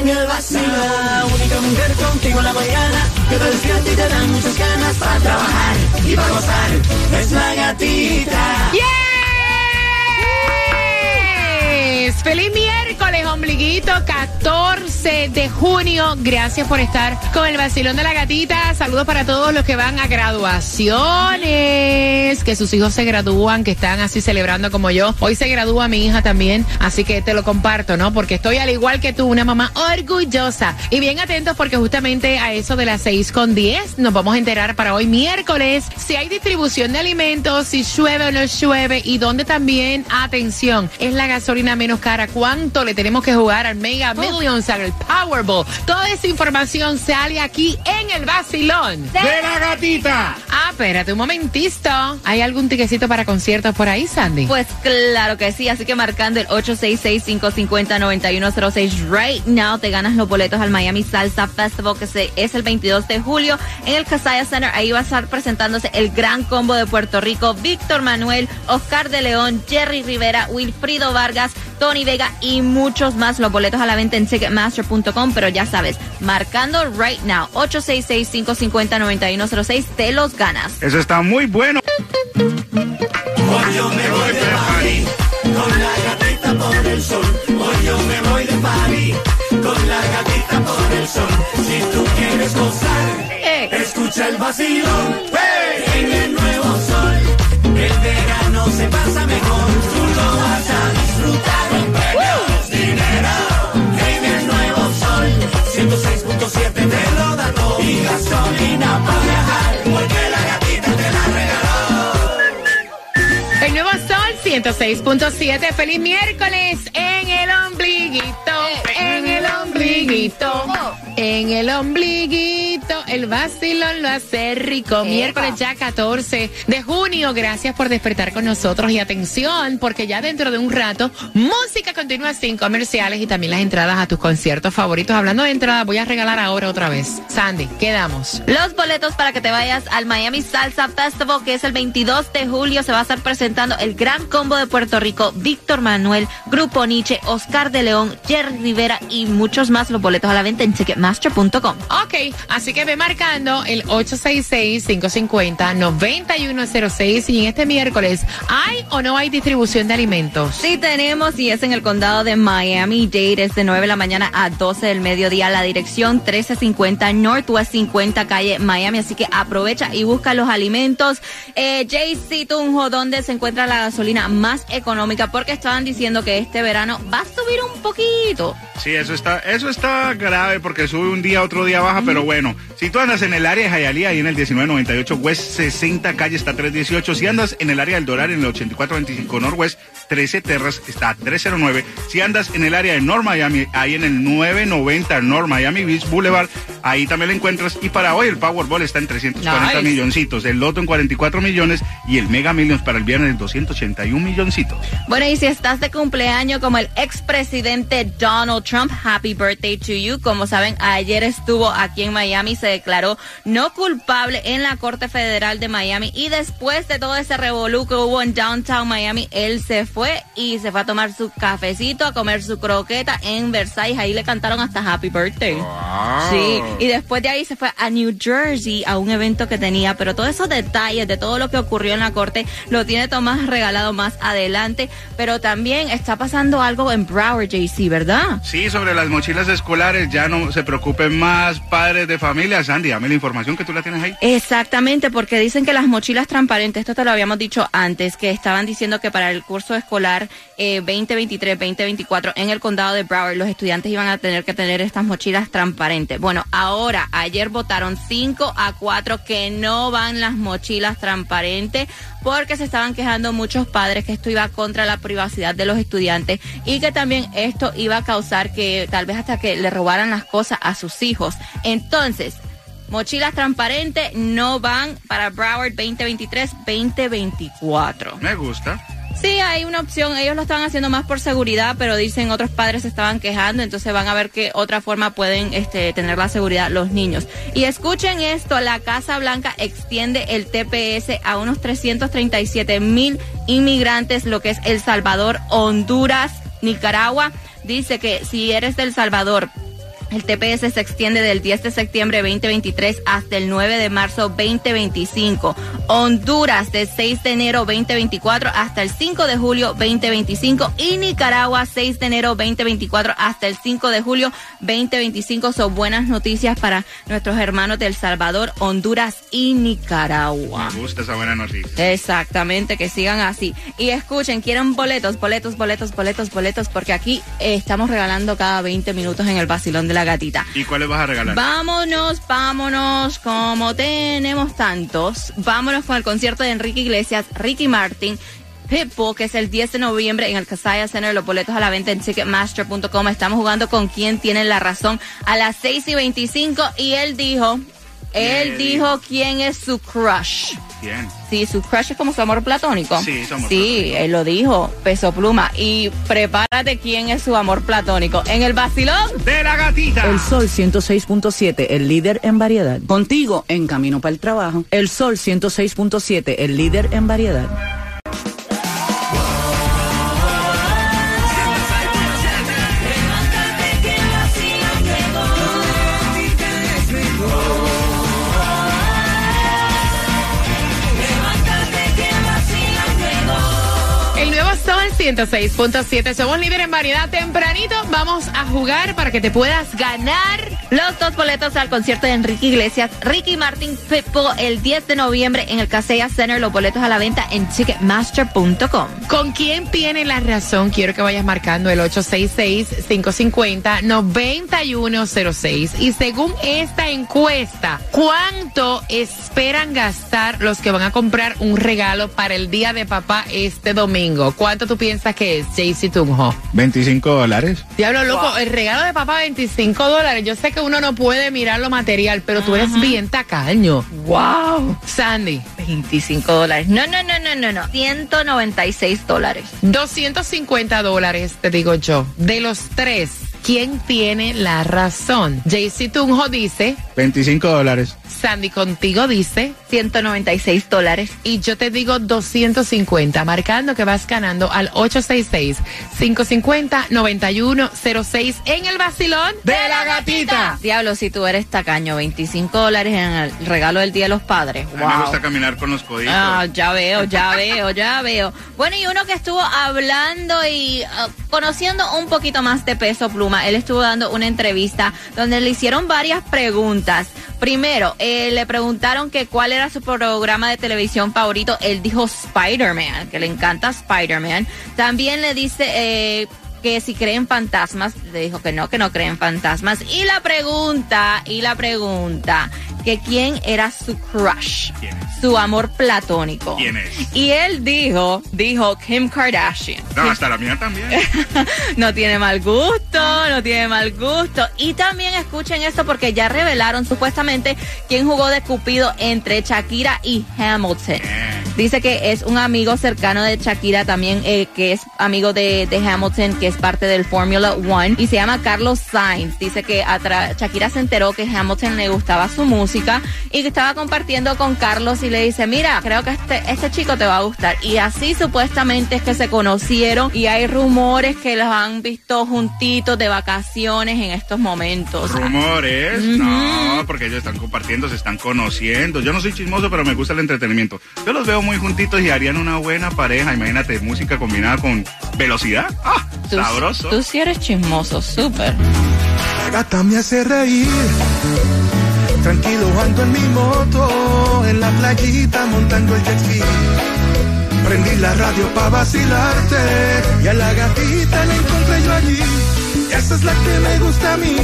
en el vacilón. La única mujer contigo en la mañana que te despierta y te dan muchas ganas para trabajar y para gozar. Es la gatita. Yes. Miércoles, ombliguito! 14 de junio. Gracias por estar con el vacilón de la gatita. Saludos para todos los que van a graduaciones, que sus hijos se gradúan, que están así celebrando como yo. Hoy se gradúa mi hija también, así que te lo comparto, ¿no? Porque estoy al igual que tú, una mamá orgullosa. Y bien atentos porque justamente a eso de las 6 con 10 nos vamos a enterar para hoy miércoles si hay distribución de alimentos, si llueve o no llueve y donde también, atención, es la gasolina menos cara. ¿Cuánto le tenemos que jugar al Mega Millions, al Powerball? Toda esa información sale aquí en el vacilón. de la gatita. Ah, espérate un momentito. ¿Hay algún tiquecito para conciertos por ahí, Sandy? Pues claro que sí, así que marcando el 866-550-9106 right now te ganas los boletos al Miami Salsa Festival que se, es el 22 de julio en el Casaya Center. Ahí va a estar presentándose el gran combo de Puerto Rico, Víctor Manuel, Oscar de León, Jerry Rivera, Wilfrido Vargas, Tony Vega y muchos más. Los boletos a la venta en ticketmaster.com, pero ya sabes, marcando right now 866-550-9106 te los ganas. Eso está muy bueno. Hoy yo me voy de party con la gatita por el sol. Hoy yo me voy de party con la gatita por el sol. Si tú quieres gozar, Eh. escucha el vacilón. 106.7. Feliz miércoles En el ombliguito. El vacilón lo hace rico. Miércoles ya 14 de junio. Gracias por despertar con nosotros. Y atención, porque ya dentro de un rato, música continúa sin comerciales y también las entradas a tus conciertos favoritos. Hablando de entradas, voy a regalar ahora otra vez. Sandy, quedamos. Los boletos para que te vayas al Miami Salsa Festival, que es el 22 de julio, se va a estar presentando el gran combo de Puerto Rico, Víctor Manuel, Grupo Nietzsche, Oscar de León, Jerry Rivera y muchos más. Los boletos a la venta en Ok, así que ve marcando el 866-550-9106 y en este miércoles, ¿hay o no hay distribución de alimentos? Sí tenemos y es en el condado de Miami-Dade, es de 9 de la mañana a 12 del mediodía, la dirección 1350 Northwest 50 calle Miami, así que aprovecha y busca los alimentos. Eh, JC Tunjo, ¿dónde se encuentra la gasolina más económica? Porque estaban diciendo que este verano va a subir un poquito. Sí, eso está, eso está grave porque sube un día, otro día baja, pero bueno, si tú andas en el área de Hialeah, ahí en el 1998 West 60 calle está 318, si andas en el área del Doral en el 8425 Northwest 13 Terras está 309, si andas en el área de North Miami, ahí en el 990 North Miami Beach Boulevard, ahí también lo encuentras y para hoy el Powerball está en 340 Nice. milloncitos, el Loto en 44 millones y el Mega Millions para el viernes en 281 milloncitos. Bueno, y si estás de cumpleaños como el expresidente Donald Trump, happy birthday to you. Como saben, ayer estuvo aquí en Miami, se declaró no culpable en la Corte Federal de Miami y después de todo ese revolú que hubo en Downtown Miami, él se fue y se fue a tomar su cafecito, a comer su croqueta en Versailles. Ahí le cantaron hasta happy birthday. Sí, y después de ahí se fue a New Jersey a un evento que tenía, pero todos esos detalles de todo lo que ocurrió en la corte lo tiene Tomás regalado más adelante, pero también está pasando algo en Broward, JC, ¿verdad? Sí, sobre las mochilas escolares ya no se preocupa más padres de familia. Sandy, dame la información que tú la tienes ahí. Exactamente, porque dicen que las mochilas transparentes, esto te lo habíamos dicho antes, que estaban diciendo que para el curso escolar eh, 2023-2024 en el condado de Broward los estudiantes iban a tener que tener estas mochilas transparentes. Bueno, ahora, ayer votaron 5 a 4 que no van las mochilas transparentes porque se estaban quejando muchos padres que esto iba contra la privacidad de los estudiantes y que también esto iba a causar que tal vez hasta que le robaran las cosas a sus hijos. Entonces, mochilas transparentes no van para Broward 2023-2024. Me gusta. Sí, hay una opción. Ellos lo estaban haciendo más por seguridad, pero dicen otros padres se estaban quejando, entonces van a ver qué otra forma pueden este, tener la seguridad los niños. Y escuchen esto, la Casa Blanca extiende el TPS a unos 337 mil inmigrantes, lo que es El Salvador, Honduras, Nicaragua. Dice que si eres del Salvador, el TPS se extiende del 10 de septiembre 2023 hasta el 9 de marzo 2025. Honduras de 6 de enero 2024 hasta el 5 de julio 2025 y Nicaragua 6 de enero 2024 hasta el 5 de julio 2025. Son buenas noticias para nuestros hermanos de El Salvador, Honduras y Nicaragua. Me gusta esa buena noticia. Exactamente, que sigan así. Y escuchen, quieren boletos, boletos, boletos, boletos, boletos, porque aquí eh, estamos regalando cada 20 minutos en el vacilón de la gatita. ¿Y cuáles vas a regalar? Vámonos, vámonos, como tenemos tantos, vámonos con el concierto de Enrique Iglesias, Ricky Martin. Pitbull, que es el 10 de noviembre en el Casaya Center, los boletos a la venta en Ticketmaster.com. Estamos jugando con quien tiene la razón a las 6 y 25 y él dijo, él Él dijo quién es su crush. Bien. Sí, su crush es como su amor platónico. Sí, su amor Sí, platónico. él lo dijo, peso pluma. Y prepárate quién es su amor platónico. En el vacilón. De la gatita. El Sol 106.7, el líder en variedad. Contigo, en camino para el trabajo. El Sol 106.7, el líder en variedad. 106.7. Somos líderes en variedad tempranito. Vamos a jugar para que te puedas ganar. Los dos boletos al concierto de Enrique Iglesias, Ricky Martin Pitbull, el 10 de noviembre en el Casella Center. Los boletos a la venta en Ticketmaster.com. ¿Con quién tiene la razón? Quiero que vayas marcando el 866-550-9106. Y según esta encuesta, ¿cuánto esperan gastar los que van a comprar un regalo para el Día de Papá este domingo? ¿Cuánto tú piensas que es, Jaycee Tunjo? 25 dólares. Diablo loco, el regalo de papá 25 dólares. Yo sé que uno no puede mirar lo material, pero tú eres bien tacaño. Wow. Sandy, 25 dólares. No, no, no, no, no, no. 196 dólares. 250 dólares, te digo yo. De los tres, ¿quién tiene la razón? Jaycee Tunjo dice, 25 dólares. Sandy contigo dice, 196 dólares. y yo te digo 250, marcando que vas ganando al 866-550-9106 en el vacilón De la gatita. Diablo, si tú eres tacaño, 25 dólares en el regalo del Día de los Padres. A mí me gusta caminar con los coditos. Ah, ya veo, ya veo, ya veo. Bueno, y uno que estuvo hablando y ah, conociendo un poquito más de peso pluma, él estuvo dando una entrevista donde le hicieron varias preguntas. Primero, eh, le preguntaron que cuál era su programa de televisión favorito. Él dijo Spider-Man, que le encanta Spider-Man. También le dice eh, que si creen fantasmas, le dijo que no, que no creen fantasmas. Y la pregunta, y la pregunta, que quién era su crush, su amor platónico. ¿Quién es? Y él dijo, dijo Kim Kardashian. No, hasta la mía también. no tiene mal gusto, no tiene mal gusto. Y también escuchen esto porque ya revelaron supuestamente quién jugó de Cupido entre Shakira y Hamilton. Dice que es un amigo cercano de Shakira también, eh, que es amigo de, de Hamilton, que es parte del Formula One, y se llama Carlos Sainz. Dice que Shakira se enteró que Hamilton le gustaba su música música y que estaba compartiendo con Carlos y le dice, mira, creo que este, este chico te va a gustar. Y así supuestamente es que se conocieron y hay rumores que los han visto juntitos de vacaciones en estos momentos. Rumores, no, porque ellos están compartiendo, se están conociendo. Yo no soy chismoso, pero me gusta el entretenimiento. Yo los veo muy juntitos y harían una buena pareja. Imagínate, música combinada con velocidad. ¡Ah! Tú, Sabroso. Tú sí eres chismoso, súper. La gata me hace reír. Tranquilo ando en mi moto, en la playita montando el jet ski. Prendí la radio pa' vacilarte y a la gatita la encontré yo allí. Esa es la que me gusta a mí.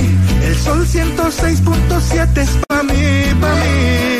El sol 106.7 es pa' mí, pa' mí.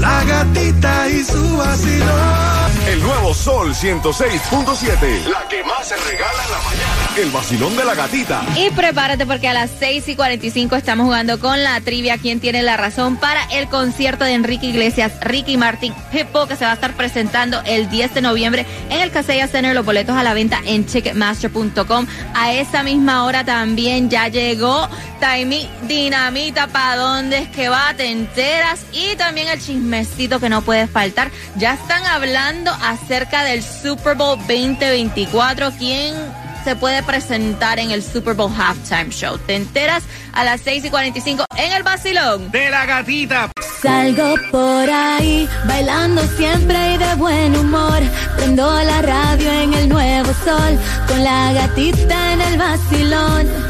La gatita y su vacilón. El nuevo Sol 106.7. La que más se regala en la mañana. El vacilón de la gatita. Y prepárate porque a las 6 y 45 estamos jugando con la trivia. ¿Quién tiene la razón para el concierto de Enrique Iglesias, Ricky Martin, Hippo, que se va a estar presentando el 10 de noviembre en el Casella Center? Los boletos a la venta en Ticketmaster.com. A esa misma hora también ya llegó Taimi Dinamita. ¿Para dónde es que va? Te enteras. Y también el chismecito que no puede faltar. Ya están hablando acerca del Super Bowl 2024. ¿Quién se puede presentar en el Super Bowl Halftime Show? Te enteras a las 6 y 45 en el Basilón. De la gatita. Salgo por ahí, bailando siempre y de buen humor. Prendo la radio en el nuevo sol, con la gatita en el vacilón.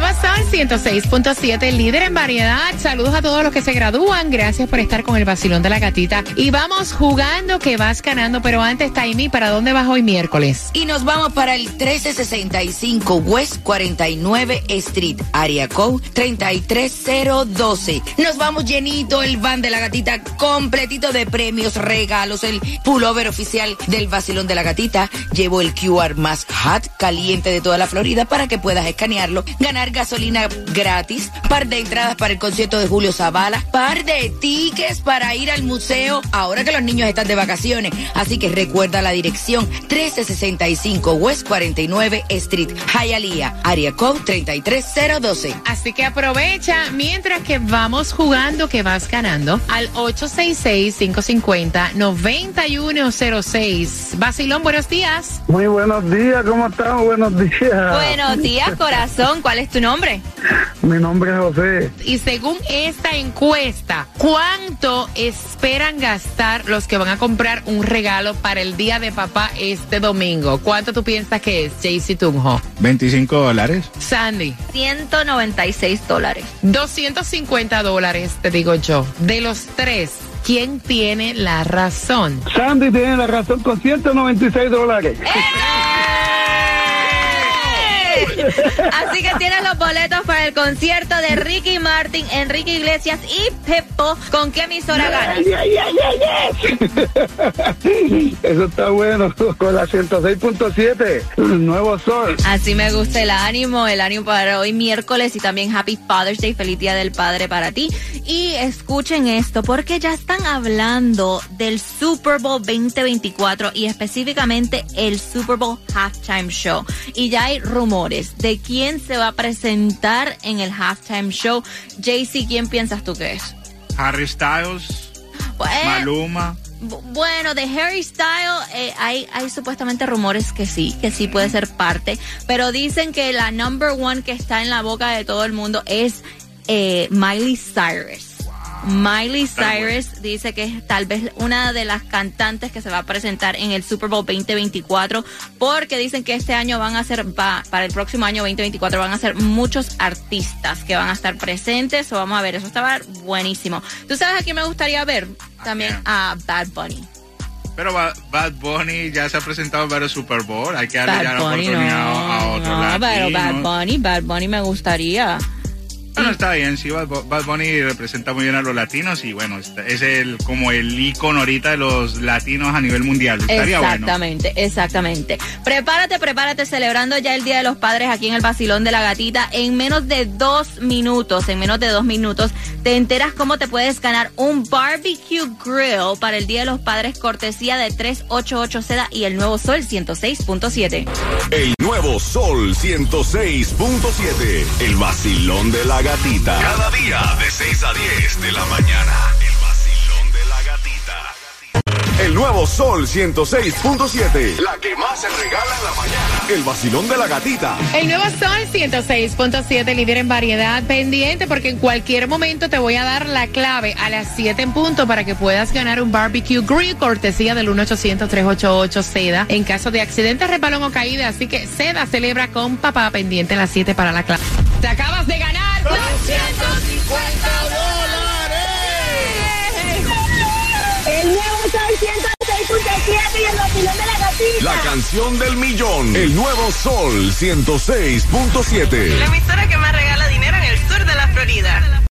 El nuevo Sol 106.7, líder en variedad. Saludos a todos los que se gradúan. Gracias por estar con el vacilón de la gatita. Y vamos jugando que vas ganando. Pero antes, Taimi, ¿para dónde vas hoy miércoles? Y nos vamos para el 1365 West 49 Street, Area Code 33012. Nos vamos llenito el van de la gatita, completito de premios, regalos, el pullover oficial del vacilón de la gatita. Llevo el QR más hot, caliente de toda la Florida para que puedas escanearlo, ganar gasolina gratis, par de entradas para el concierto de Julio Zavala, par de tickets para ir al museo ahora que los niños están de vacaciones. Así que recuerda la dirección 1365 West 49 Street, Hialeah, Area Code 33012. Así que aprovecha mientras que vamos jugando que vas ganando al 866-550-9106. Basilón, buenos días. Muy buenos días, ¿cómo estamos? Buenos días. Buenos días, corazón. ¿Cuál es tu nombre? Mi nombre es José. Y según esta encuesta, ¿cuánto esperan gastar los que van a comprar un regalo para el Día de Papá este domingo? ¿Cuánto tú piensas que es, JC Tunjo? 25 dólares. Sandy. 196 dólares. 250 dólares, te digo yo. De los tres, ¿quién tiene la razón? Sandy tiene la razón con 196 dólares. Así que tienes los boletos para el concierto de Ricky Martin, Enrique Iglesias y Pepo. ¿Con qué emisora ganas? Ay, ay, ay. Eso está bueno. Con la 106.7, Nuevo Sol. Así me gusta el ánimo, el ánimo para hoy miércoles y también Happy Father's Day, feliz Día del Padre para ti. Y escuchen esto, porque ya están hablando del Super Bowl 2024 y específicamente el Super Bowl Halftime Show. Y ya hay rumores de quién se va a presentar en el Halftime Show. JC, ¿quién piensas tú que es? Harry Styles, Pues, Maluma. Bu- Bueno, de Harry Styles eh, hay, hay supuestamente rumores que sí, que sí puede ser parte, pero dicen que la number one que está en la boca de todo el mundo es eh, Miley Cyrus. Miley Cyrus dice que es tal vez una de las cantantes que se va a presentar en el Super Bowl 2024 porque dicen que este año van a ser, va, para el próximo año 2024 van a ser muchos artistas que van a estar presentes o vamos a ver, eso estaba buenísimo. ¿Tú sabes a quién me gustaría ver? También a Bad Bunny. Pero Ba- Bad Bunny ya se ha presentado en varios Super Bowl. Hay que darle ya la Bunny no, oportunidad a otro no, pero Bad. Bunny, Bad Bunny me gustaría. Bueno, está bien, sí, Bad, Bu- Bad Bunny representa muy bien a los latinos y bueno, es el como el ícono ahorita de los latinos a nivel mundial. Estaría bueno. Exactamente, exactamente. Prepárate, prepárate, celebrando ya el Día de los Padres aquí en el Basilón de la Gatita. En menos de dos minutos, en menos de dos minutos, te enteras cómo te puedes ganar un barbecue grill para el Día de los Padres, cortesía de 388 Seda y el nuevo Sol 106.7. El nuevo Sol 106.7. El vacilón de la gatita. Cada día de 6 a 10 de la mañana. El vacilón de la gatita. El nuevo Sol 106.7. La que más se regala en la mañana. El vacilón de la gatita. El nuevo Sol 106.7, líder en variedad, pendiente porque en cualquier momento te voy a dar la clave a las 7 en punto para que puedas ganar un barbecue grill cortesía del 1-800-388 Seda en caso de accidente, resbalón o caída. Así que Seda celebra con papá pendiente a las 7 para la clave. Te acabas de ganar 250 El nuevo Sol 106.7 y el vacilón de la gatita. La canción del millón. El nuevo Sol 106.7. La emisora que más regala dinero en el sur de la Florida.